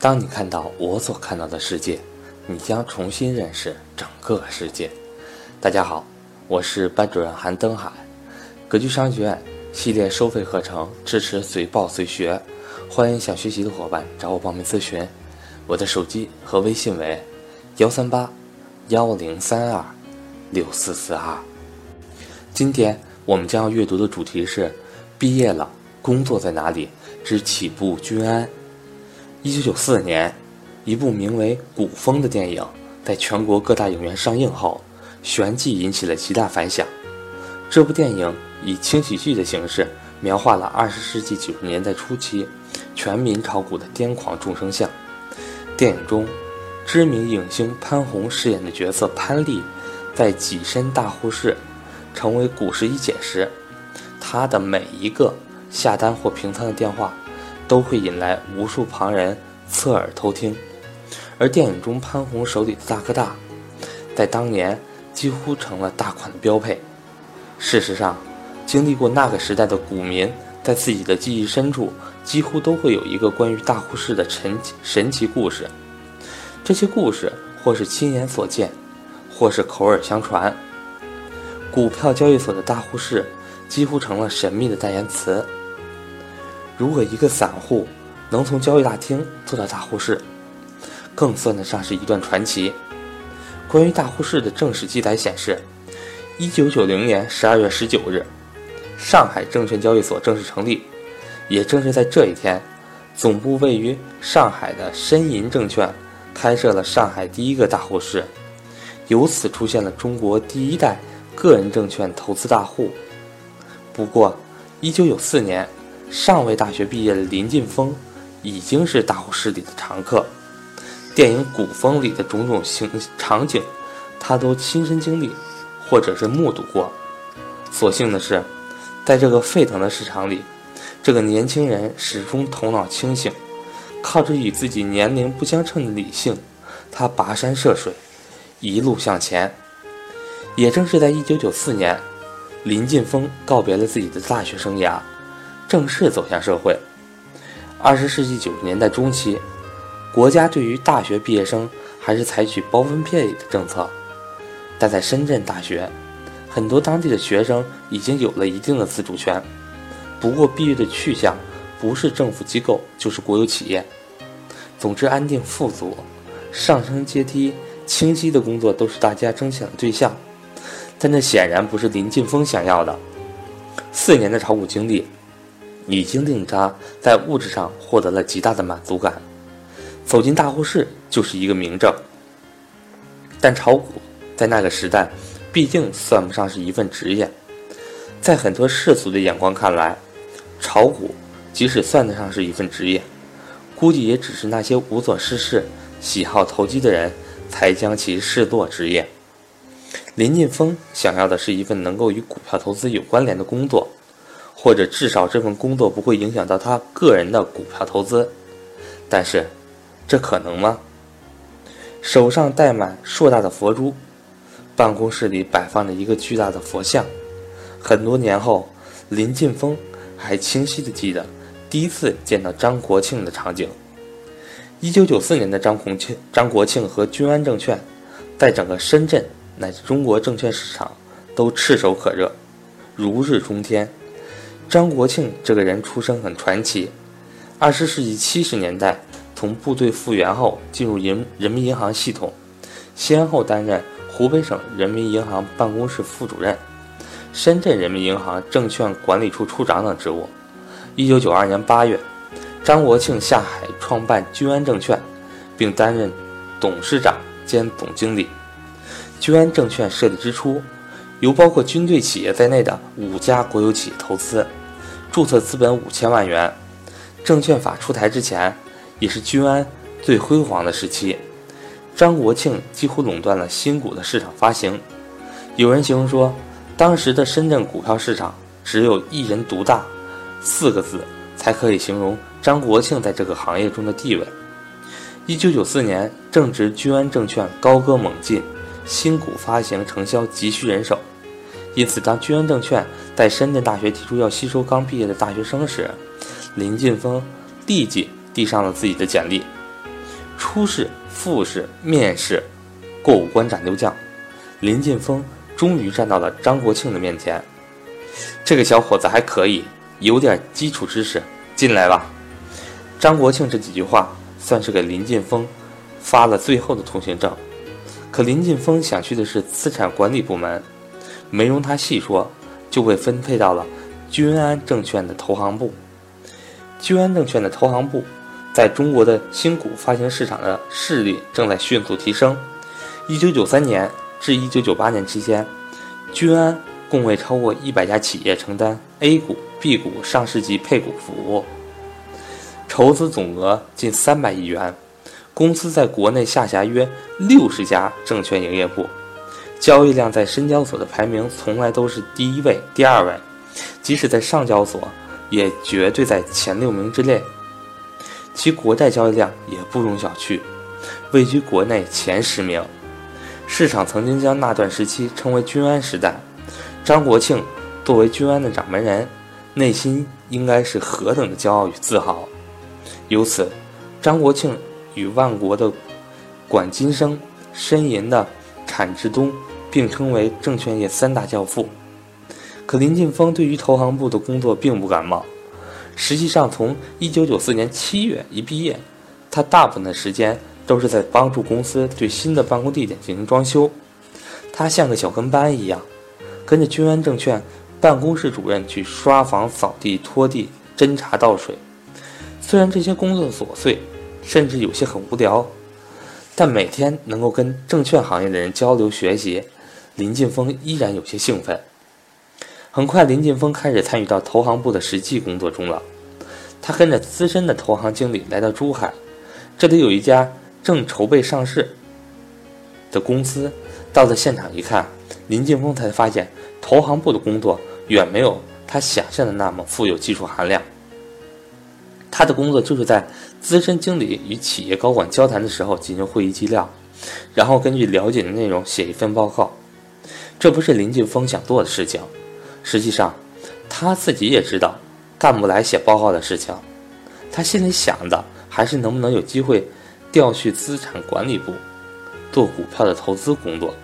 当你看到我所看到的世界，你将重新认识整个世界。大家好，我是班主任韩登海，格局商学院系列收费课程支持随报随学，欢迎想学习的伙伴找我报名咨询。我的手机和微信为幺三八幺零三二六四四二。今天我们将要阅读的主题是：毕业了，工作在哪里？之起步君安。一九九四年，一部名为《古风》的电影在全国各大影院上映后，旋即引起了极大反响。这部电影以轻喜剧的形式描画了二十世纪九十年代初期全民炒股的癫狂众生相。电影中，知名影星潘虹饰演的角色潘丽，在跻身大户室，成为股市一姐时，她的每一个下单或平仓的电话，都会引来无数旁人侧耳偷听。而电影中潘虹手里的大哥大，在当年几乎成了大款的标配。事实上，经历过那个时代的股民，在自己的记忆深处。几乎都会有一个关于大户室的神神奇故事，这些故事或是亲眼所见，或是口耳相传。股票交易所的大户室几乎成了神秘的代言词。如果一个散户能从交易大厅做到大户室，更算得上是一段传奇。关于大户室的正史记载显示，一九九零年十二月十九日，上海证券交易所正式成立。也正是在这一天，总部位于上海的申银证券开设了上海第一个大户室，由此出现了中国第一代个人证券投资大户。不过，1994年尚未大学毕业的林晋峰已经是大户室里的常客。电影《古风》里的种种形场景，他都亲身经历，或者是目睹过。所幸的是，在这个沸腾的市场里。这个年轻人始终头脑清醒，靠着与自己年龄不相称的理性，他跋山涉水，一路向前。也正是在1994年，林晋峰告别了自己的大学生涯，正式走向社会。20世纪90年代中期，国家对于大学毕业生还是采取包分配的政策，但在深圳大学，很多当地的学生已经有了一定的自主权。不过，毕业的去向不是政府机构，就是国有企业。总之，安定富足、上升阶梯清晰的工作都是大家争抢的对象。但这显然不是林晋峰想要的。四年的炒股经历，已经令他在物质上获得了极大的满足感。走进大户室就是一个明证。但炒股在那个时代，毕竟算不上是一份职业，在很多世俗的眼光看来。炒股，即使算得上是一份职业，估计也只是那些无所事事、喜好投机的人才将其视作职业。林晋峰想要的是一份能够与股票投资有关联的工作，或者至少这份工作不会影响到他个人的股票投资。但是，这可能吗？手上戴满硕大的佛珠，办公室里摆放着一个巨大的佛像。很多年后，林晋峰。还清晰地记得第一次见到张国庆的场景。一九九四年的张国庆、张国庆和君安证券，在整个深圳乃至中国证券市场都炙手可热，如日中天。张国庆这个人出生很传奇，二十世纪七十年代从部队复员后进入银人民银行系统，先后担任湖北省人民银行办公室副主任。深圳人民银行证券管理处处长等职务。一九九二年八月，张国庆下海创办君安证券，并担任董事长兼总经理。君安证券设立之初，由包括军队企业在内的五家国有企业投资，注册资本五千万元。证券法出台之前，也是君安最辉煌的时期。张国庆几乎垄断了新股的市场发行。有人形容说。当时的深圳股票市场只有一人独大，四个字才可以形容张国庆在这个行业中的地位。一九九四年，正值君安证券高歌猛进，新股发行承销急需人手，因此当君安证券在深圳大学提出要吸收刚毕业的大学生时，林劲峰立即递上了自己的简历。初试、复试、面试，过五关斩六将，林劲峰终于站到了张国庆的面前。这个小伙子还可以，有点基础知识，进来吧。张国庆这几句话算是给林劲峰发了最后的通行证。可林劲峰想去的是资产管理部门，没容他细说，就被分配到了君安证券的投行部。君安证券的投行部，在中国的新股发行市场的势力正在迅速提升。一九九三年至一九九八年期间，君安共为超过一百家企业承担 A 股、B 股上市及配股服务，筹资总额近三百亿元。公司在国内下辖约六十家证券营业部，交易量在深交所的排名从来都是第一位、第二位，即使在上交所。也绝对在前六名之内，其国债交易量也不容小觑，位居国内前十名。市场曾经将那段时期称为“君安时代”。张国庆作为君安的掌门人，内心应该是何等的骄傲与自豪。由此，张国庆与万国的管金生、申银的产之东并称为证券业三大教父。可林晋峰对于投行部的工作并不感冒。实际上，从1994年7月一毕业，他大部分的时间都是在帮助公司对新的办公地点进行装修。他像个小跟班一样，跟着君安证券办公室主任去刷房、扫地、拖地、侦查、倒水。虽然这些工作琐碎，甚至有些很无聊，但每天能够跟证券行业的人交流学习，林劲峰依然有些兴奋。很快，林劲峰开始参与到投行部的实际工作中了。他跟着资深的投行经理来到珠海，这里有一家正筹备上市的公司。到了现场一看，林劲峰才发现，投行部的工作远没有他想象的那么富有技术含量。他的工作就是在资深经理与企业高管交谈的时候进行会议纪要，然后根据了解的内容写一份报告。这不是林俊峰想做的事情。实际上，他自己也知道干不来写报告的事情。他心里想的还是能不能有机会调去资产管理部做股票的投资工作。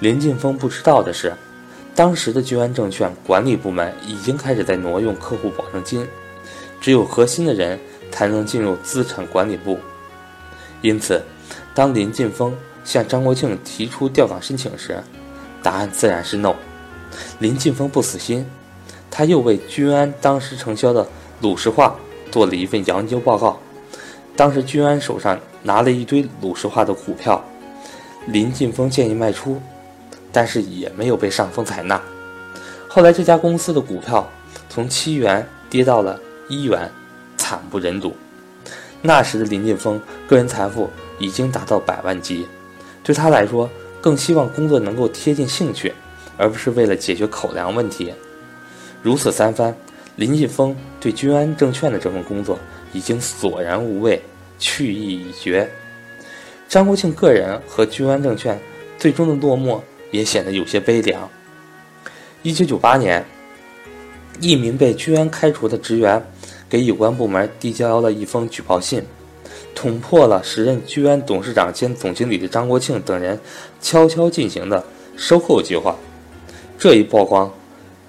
林俊峰不知道的是，当时的君安证券管理部门已经开始在挪用客户保证金，只有核心的人才能进入资产管理部。因此，当林俊峰向张国庆提出调岗申请时，答案自然是 no。林晋峰不死心，他又为君安当时承销的鲁石化做了一份研究报告。当时君安手上拿了一堆鲁石化的股票，林晋峰建议卖出，但是也没有被上峰采纳。后来这家公司的股票从七元跌到了一元，惨不忍睹。那时的林晋峰个人财富已经达到百万级，对他来说，更希望工作能够贴近兴趣。而不是为了解决口粮问题，如此三番，林晋峰对君安证券的这份工作已经索然无味，去意已决。张国庆个人和君安证券最终的落寞也显得有些悲凉。一九九八年，一名被君安开除的职员给有关部门递交了一封举报信，捅破了时任君安董事长兼总经理的张国庆等人悄悄进行的收购计划。这一曝光，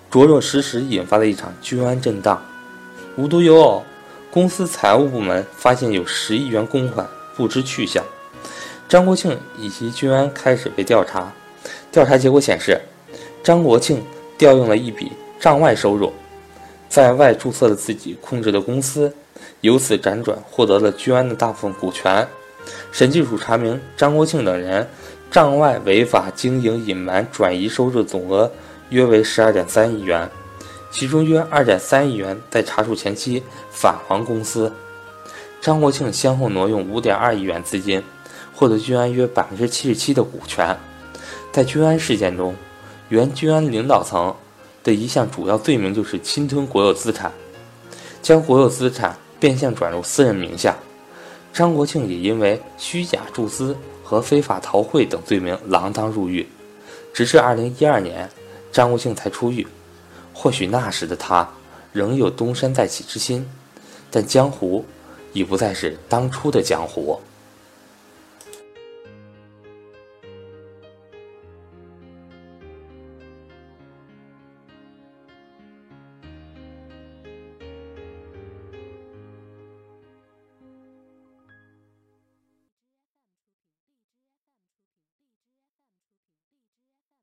着着实实引发了一场君安震荡。无独有偶，公司财务部门发现有十亿元公款不知去向。张国庆以及君安开始被调查。调查结果显示，张国庆调用了一笔账外收入，在外注册了自己控制的公司，由此辗转获得了君安的大部分股权。审计署查明，张国庆等人。账外违法经营、隐瞒、转移收入总额约为十二点三亿元，其中约二点三亿元在查处前期返还公司。张国庆先后挪用五点二亿元资金，获得君安约百分之七十七的股权。在君安事件中，原君安领导层的一项主要罪名就是侵吞国有资产，将国有资产变相转入私人名下。张国庆也因为虚假注资。和非法逃汇等罪名锒铛入狱，直至二零一二年，张国庆才出狱。或许那时的他仍有东山再起之心，但江湖已不再是当初的江湖。